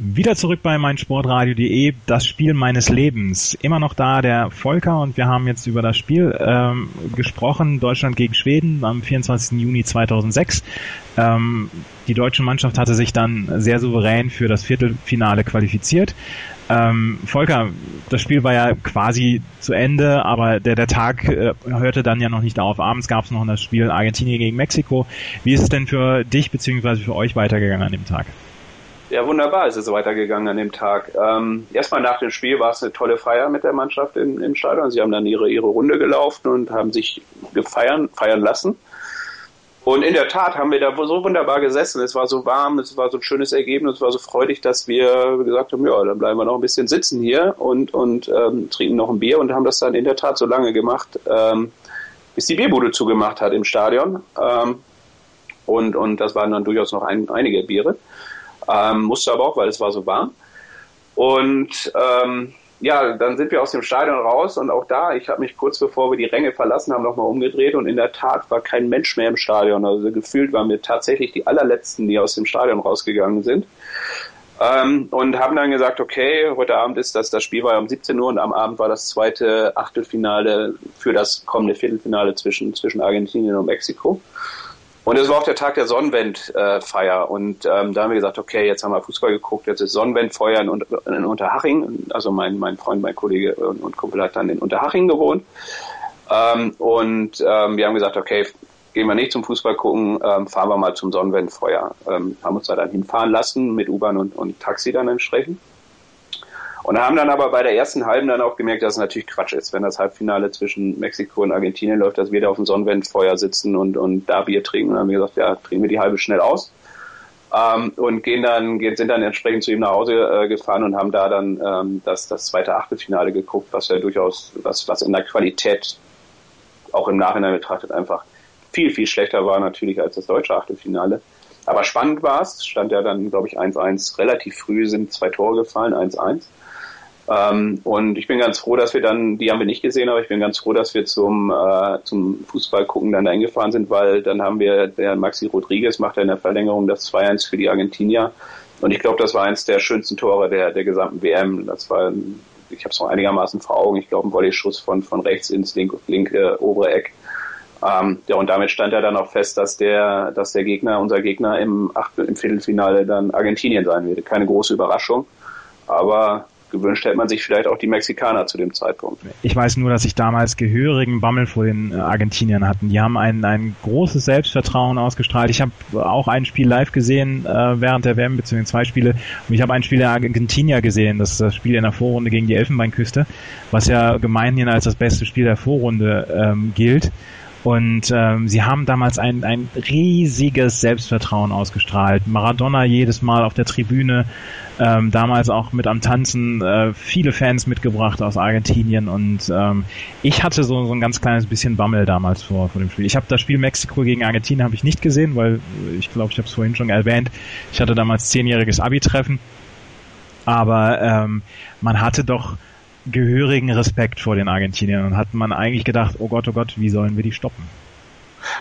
Wieder zurück bei meinsportradio.de, das Spiel meines Lebens. Immer noch da der Volker und wir haben jetzt über das Spiel ähm, gesprochen, Deutschland gegen Schweden am 24. Juni 2006. Ähm, die deutsche Mannschaft hatte sich dann sehr souverän für das Viertelfinale qualifiziert. Ähm, Volker, das Spiel war ja quasi zu Ende, aber der, der Tag äh, hörte dann ja noch nicht auf. Abends gab es noch das Spiel Argentinien gegen Mexiko. Wie ist es denn für dich bzw. für euch weitergegangen an dem Tag? Ja, wunderbar ist es weitergegangen an dem Tag. Ähm, erstmal nach dem Spiel war es eine tolle Feier mit der Mannschaft im, im Stadion. Sie haben dann ihre, ihre Runde gelaufen und haben sich gefeiern, feiern lassen. Und in der Tat haben wir da so wunderbar gesessen. Es war so warm, es war so ein schönes Ergebnis, es war so freudig, dass wir gesagt haben, ja, dann bleiben wir noch ein bisschen sitzen hier und, und ähm, trinken noch ein Bier und haben das dann in der Tat so lange gemacht, ähm, bis die Bierbude zugemacht hat im Stadion. Ähm, und, und das waren dann durchaus noch ein, einige Biere. Ähm, musste aber auch, weil es war so warm. Und ähm, ja, dann sind wir aus dem Stadion raus und auch da, ich habe mich kurz bevor wir die Ränge verlassen haben, nochmal umgedreht und in der Tat war kein Mensch mehr im Stadion. Also gefühlt waren wir tatsächlich die allerletzten, die aus dem Stadion rausgegangen sind. Ähm, und haben dann gesagt, okay, heute Abend ist das, das Spiel war ja um 17 Uhr und am Abend war das zweite Achtelfinale für das kommende Viertelfinale zwischen, zwischen Argentinien und Mexiko. Und es war auch der Tag der Sonnenwendfeier. und ähm, da haben wir gesagt, okay, jetzt haben wir Fußball geguckt, jetzt ist Sonnenwendfeuer in, in Unterhaching. Also mein, mein Freund, mein Kollege und, und Kumpel hat dann in Unterhaching gewohnt. Ähm, und ähm, wir haben gesagt, okay, gehen wir nicht zum Fußball gucken, ähm, fahren wir mal zum Sonnenwendfeuer. Ähm, haben uns da dann hinfahren lassen mit U-Bahn und, und Taxi dann entsprechend. Und haben dann aber bei der ersten halben dann auch gemerkt, dass es natürlich Quatsch ist, wenn das Halbfinale zwischen Mexiko und Argentinien läuft, dass wir da auf dem Sonnenwendfeuer sitzen und, und da Bier trinken. Und dann haben wir gesagt, ja, trinken wir die halbe schnell aus. Ähm, und gehen dann, sind dann entsprechend zu ihm nach Hause äh, gefahren und haben da dann ähm, das, das zweite Achtelfinale geguckt, was ja durchaus, was, was in der Qualität auch im Nachhinein betrachtet einfach viel, viel schlechter war natürlich als das deutsche Achtelfinale. Aber spannend war es, stand ja dann, glaube ich, 1-1 relativ früh, sind zwei Tore gefallen, 1-1. Ähm, und ich bin ganz froh, dass wir dann, die haben wir nicht gesehen, aber ich bin ganz froh, dass wir zum, äh, zum Fußball gucken dann dahin gefahren sind, weil dann haben wir, der Maxi Rodriguez macht ja in der Verlängerung das 2-1 für die Argentinier. Und ich glaube, das war eins der schönsten Tore der, der gesamten WM. Das war, ich habe es noch einigermaßen vor Augen, ich glaube, ein Volley-Schuss von, von rechts ins linke, linke obere Eck. Ähm, ja, und damit stand ja dann auch fest, dass der, dass der Gegner, unser Gegner im, Achtel, im Viertelfinale dann Argentinien sein würde. Keine große Überraschung, aber gewünscht hätte man sich vielleicht auch die Mexikaner zu dem Zeitpunkt. Ich weiß nur, dass ich damals gehörigen Bammel vor den Argentiniern hatten. Die haben ein, ein großes Selbstvertrauen ausgestrahlt. Ich habe auch ein Spiel live gesehen äh, während der WM, beziehungsweise zwei Spiele. Und ich habe ein Spiel der Argentinier gesehen, das ist das Spiel in der Vorrunde gegen die Elfenbeinküste, was ja gemeinhin als das beste Spiel der Vorrunde ähm, gilt. Und ähm, sie haben damals ein, ein riesiges Selbstvertrauen ausgestrahlt. Maradona jedes Mal auf der Tribüne, ähm, damals auch mit am Tanzen, äh, viele Fans mitgebracht aus Argentinien und ähm, ich hatte so, so ein ganz kleines bisschen Bammel damals vor, vor dem Spiel. Ich habe das Spiel Mexiko gegen Argentinien habe ich nicht gesehen, weil ich glaube, ich habe es vorhin schon erwähnt. Ich hatte damals zehnjähriges Abi-Treffen, aber ähm, man hatte doch gehörigen Respekt vor den Argentiniern und hat man eigentlich gedacht, oh Gott, oh Gott, wie sollen wir die stoppen?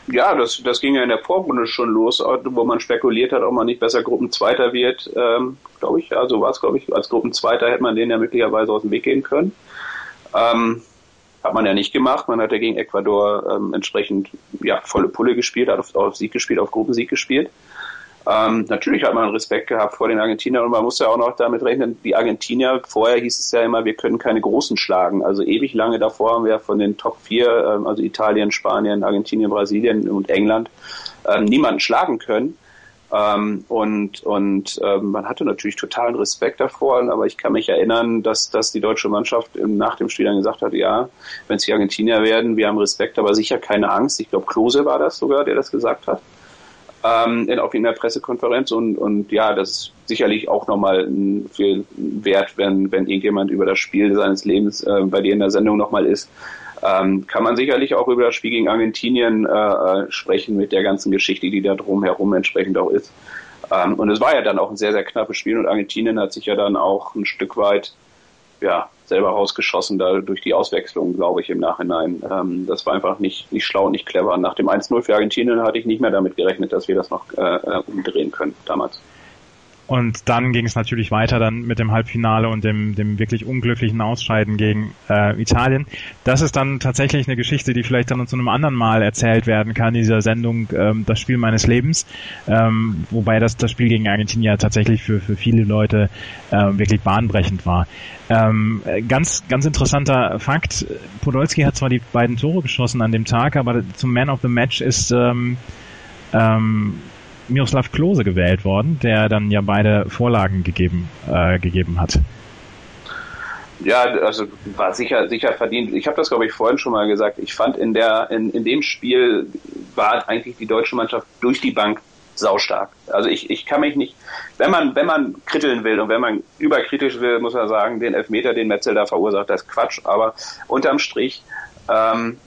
Ja, das, das ging ja in der Vorrunde schon los, wo man spekuliert hat, ob man nicht besser Gruppenzweiter wird, ähm, glaube ich. Also war es, glaube ich, als Gruppenzweiter hätte man denen ja möglicherweise aus dem Weg gehen können. Ähm, hat man ja nicht gemacht. Man hat ja gegen Ecuador ähm, entsprechend ja, volle Pulle gespielt, hat auf, auf Sieg gespielt, auf Gruppensieg gespielt. Ähm, natürlich hat man Respekt gehabt vor den Argentiniern und man muss ja auch noch damit rechnen, die Argentinier, vorher hieß es ja immer, wir können keine Großen schlagen. Also ewig lange davor haben wir von den Top 4, ähm, also Italien, Spanien, Argentinien, Brasilien und England, ähm, niemanden schlagen können. Ähm, und und ähm, man hatte natürlich totalen Respekt davor, aber ich kann mich erinnern, dass, dass die deutsche Mannschaft nach dem Spiel dann gesagt hat, ja, wenn es die Argentinier werden, wir haben Respekt, aber sicher keine Angst. Ich glaube, Klose war das sogar, der das gesagt hat ähm, in, auch in der Pressekonferenz und, und ja, das ist sicherlich auch nochmal viel wert, wenn, wenn irgendjemand über das Spiel seines Lebens äh, bei dir in der Sendung nochmal ist. Ähm, kann man sicherlich auch über das Spiel gegen Argentinien äh, äh, sprechen mit der ganzen Geschichte, die da drumherum entsprechend auch ist. Ähm, und es war ja dann auch ein sehr, sehr knappes Spiel und Argentinien hat sich ja dann auch ein Stück weit ja, selber rausgeschossen da durch die Auswechslung, glaube ich, im Nachhinein. Ähm, das war einfach nicht, nicht schlau, nicht clever. Nach dem 1-0 für Argentinien hatte ich nicht mehr damit gerechnet, dass wir das noch äh, äh umdrehen können damals. Und dann ging es natürlich weiter dann mit dem Halbfinale und dem, dem wirklich unglücklichen Ausscheiden gegen äh, Italien. Das ist dann tatsächlich eine Geschichte, die vielleicht dann zu einem anderen Mal erzählt werden kann, in dieser Sendung ähm, Das Spiel meines Lebens. Ähm, wobei das, das Spiel gegen Argentinien tatsächlich für, für viele Leute äh, wirklich bahnbrechend war. Ähm, ganz, ganz interessanter Fakt. Podolski hat zwar die beiden Tore geschossen an dem Tag, aber zum Man of the Match ist ähm, ähm, Miroslav Klose gewählt worden, der dann ja beide Vorlagen gegeben, äh, gegeben hat. Ja, also war sicher sicher verdient. Ich habe das glaube ich vorhin schon mal gesagt. Ich fand in der in, in dem Spiel war eigentlich die deutsche Mannschaft durch die Bank saustark. Also ich, ich kann mich nicht, wenn man wenn man kritteln will und wenn man überkritisch will, muss man sagen, den Elfmeter, den Metzel da verursacht, das ist Quatsch. Aber unterm Strich ähm,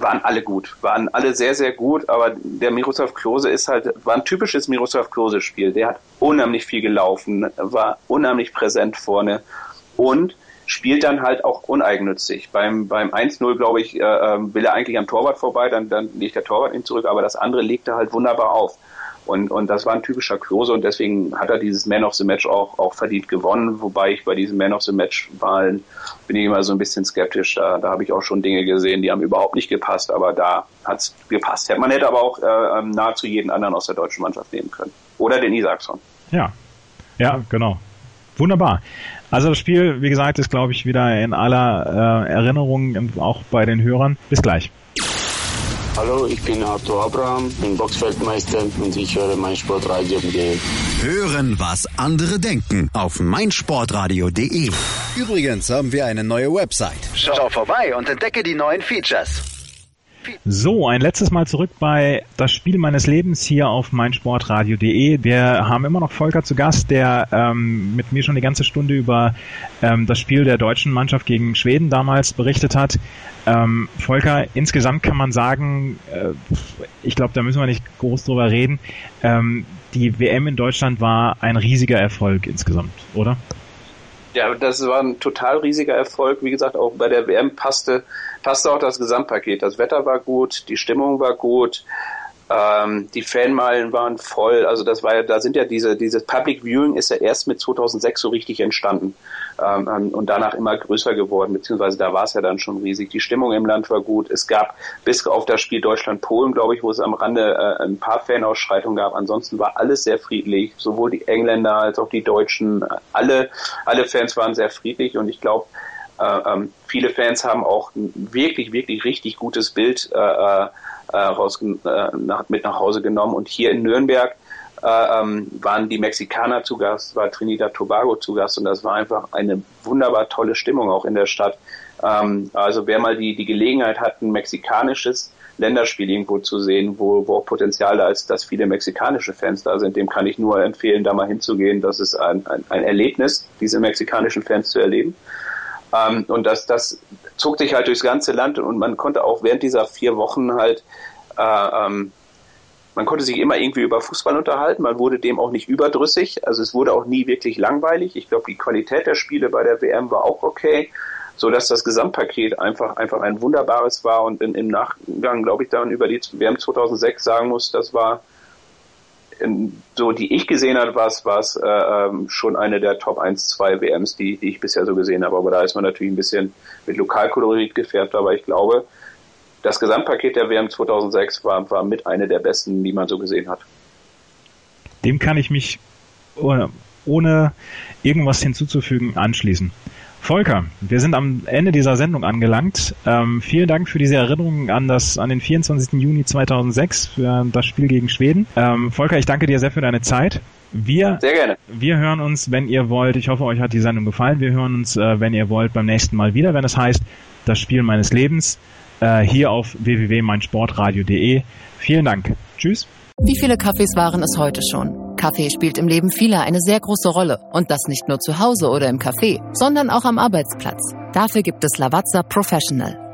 waren alle gut, waren alle sehr, sehr gut, aber der Miroslav Klose ist halt, war ein typisches Miroslav Klose-Spiel. Der hat unheimlich viel gelaufen, war unheimlich präsent vorne und spielt dann halt auch uneigennützig. Beim, beim 1-0, glaube ich, äh, ähm, will er eigentlich am Torwart vorbei, dann, dann legt der Torwart ihn zurück, aber das andere legt er halt wunderbar auf. Und, und das war ein typischer Klose und deswegen hat er dieses Man of the Match auch, auch verdient gewonnen, wobei ich bei diesen Man of the Match Wahlen bin ich immer so ein bisschen skeptisch. Da, da habe ich auch schon Dinge gesehen, die haben überhaupt nicht gepasst, aber da hat es gepasst. Man hätte aber auch äh, ähm, nahezu jeden anderen aus der deutschen Mannschaft nehmen können. Oder den Isaacson. Ja, ja, genau. Wunderbar. Also das Spiel, wie gesagt, ist, glaube ich, wieder in aller äh, Erinnerung, auch bei den Hörern. Bis gleich. Hallo, ich bin Arthur Abraham, bin Boxfeldmeister und ich höre meinsportradio.de. Hören, was andere denken auf meinsportradio.de. Übrigens haben wir eine neue Website. Schau vorbei und entdecke die neuen Features. So, ein letztes Mal zurück bei das Spiel meines Lebens hier auf meinsportradio.de. Wir haben immer noch Volker zu Gast, der ähm, mit mir schon die ganze Stunde über ähm, das Spiel der deutschen Mannschaft gegen Schweden damals berichtet hat. Ähm, Volker, insgesamt kann man sagen, äh, ich glaube, da müssen wir nicht groß drüber reden. Ähm, die WM in Deutschland war ein riesiger Erfolg insgesamt, oder? Ja, das war ein total riesiger Erfolg. Wie gesagt, auch bei der WM passte, passte auch das Gesamtpaket. Das Wetter war gut, die Stimmung war gut, ähm, die Fanmeilen waren voll. Also das war ja, da sind ja diese, dieses Public Viewing ist ja erst mit 2006 so richtig entstanden ähm, ähm, und danach immer größer geworden, beziehungsweise da war es ja dann schon riesig. Die Stimmung im Land war gut. Es gab bis auf das Spiel Deutschland-Polen, glaube ich, wo es am Rande äh, ein paar Fanausschreitungen gab. Ansonsten war alles sehr friedlich, sowohl die Engländer als auch die Deutschen. Alle, alle Fans waren sehr friedlich und ich glaube, äh, ähm, viele Fans haben auch ein wirklich, wirklich richtig gutes Bild äh, äh äh, raus, äh, nach, mit nach Hause genommen. Und hier in Nürnberg ähm, waren die Mexikaner zu Gast, war Trinidad Tobago zu Gast und das war einfach eine wunderbar tolle Stimmung auch in der Stadt. Ähm, also wer mal die, die Gelegenheit hat, ein mexikanisches Länderspiel irgendwo zu sehen, wo, wo auch Potenzial da ist, dass viele mexikanische Fans da sind, dem kann ich nur empfehlen, da mal hinzugehen. Das ist ein, ein, ein Erlebnis, diese mexikanischen Fans zu erleben. Ähm, und das, das zog sich halt durchs ganze Land und man konnte auch während dieser vier Wochen halt, äh, ähm, man konnte sich immer irgendwie über Fußball unterhalten, man wurde dem auch nicht überdrüssig, also es wurde auch nie wirklich langweilig. Ich glaube, die Qualität der Spiele bei der WM war auch okay, so dass das Gesamtpaket einfach einfach ein wunderbares war und in, im Nachgang, glaube ich, dann über die WM 2006 sagen muss, das war so die ich gesehen habe, war es äh, ähm, schon eine der Top 1, 2 WMs, die, die ich bisher so gesehen habe. Aber da ist man natürlich ein bisschen mit Lokalkolorit gefärbt. Aber ich glaube, das Gesamtpaket der WM 2006 war, war mit eine der besten, die man so gesehen hat. Dem kann ich mich ohne, ohne irgendwas hinzuzufügen anschließen. Volker, wir sind am Ende dieser Sendung angelangt. Ähm, vielen Dank für diese Erinnerung an das an den 24. Juni 2006 für das Spiel gegen Schweden. Ähm, Volker, ich danke dir sehr für deine Zeit. Wir, Sehr gerne. Wir hören uns, wenn ihr wollt. Ich hoffe, euch hat die Sendung gefallen. Wir hören uns, äh, wenn ihr wollt, beim nächsten Mal wieder, wenn es heißt, das Spiel meines Lebens, äh, hier auf www.meinsportradio.de. Vielen Dank. Tschüss. Wie viele Kaffees waren es heute schon? Kaffee spielt im Leben vieler eine sehr große Rolle. Und das nicht nur zu Hause oder im Café, sondern auch am Arbeitsplatz. Dafür gibt es Lavazza Professional.